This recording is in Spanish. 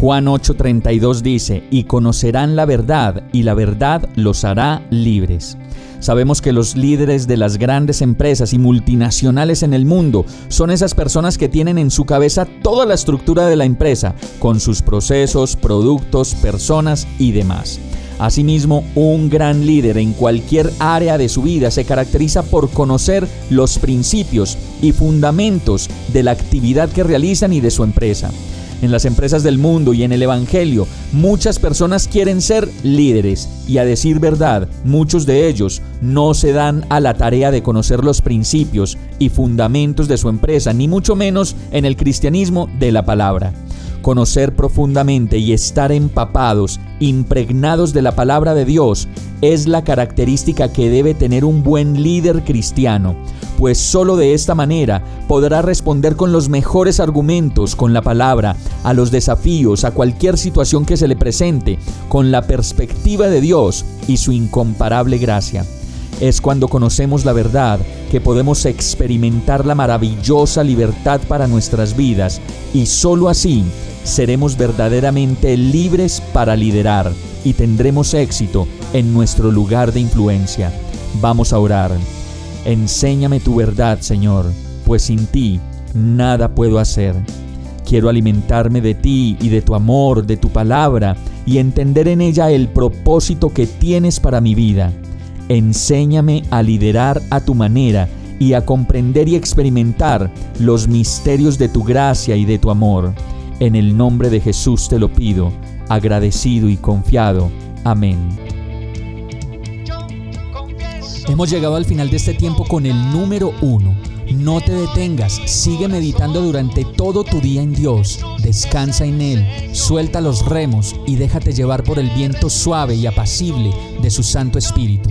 Juan 8:32 dice, y conocerán la verdad, y la verdad los hará libres. Sabemos que los líderes de las grandes empresas y multinacionales en el mundo son esas personas que tienen en su cabeza toda la estructura de la empresa, con sus procesos, productos, personas y demás. Asimismo, un gran líder en cualquier área de su vida se caracteriza por conocer los principios y fundamentos de la actividad que realizan y de su empresa en las empresas del mundo y en el Evangelio, muchas personas quieren ser líderes y a decir verdad, muchos de ellos no se dan a la tarea de conocer los principios y fundamentos de su empresa, ni mucho menos en el cristianismo de la palabra. Conocer profundamente y estar empapados, impregnados de la palabra de Dios, es la característica que debe tener un buen líder cristiano pues solo de esta manera podrá responder con los mejores argumentos, con la palabra, a los desafíos, a cualquier situación que se le presente, con la perspectiva de Dios y su incomparable gracia. Es cuando conocemos la verdad que podemos experimentar la maravillosa libertad para nuestras vidas y sólo así seremos verdaderamente libres para liderar y tendremos éxito en nuestro lugar de influencia. Vamos a orar. Enséñame tu verdad, Señor, pues sin ti nada puedo hacer. Quiero alimentarme de ti y de tu amor, de tu palabra, y entender en ella el propósito que tienes para mi vida. Enséñame a liderar a tu manera y a comprender y experimentar los misterios de tu gracia y de tu amor. En el nombre de Jesús te lo pido, agradecido y confiado. Amén. Hemos llegado al final de este tiempo con el número uno. No te detengas, sigue meditando durante todo tu día en Dios, descansa en Él, suelta los remos y déjate llevar por el viento suave y apacible de su Santo Espíritu.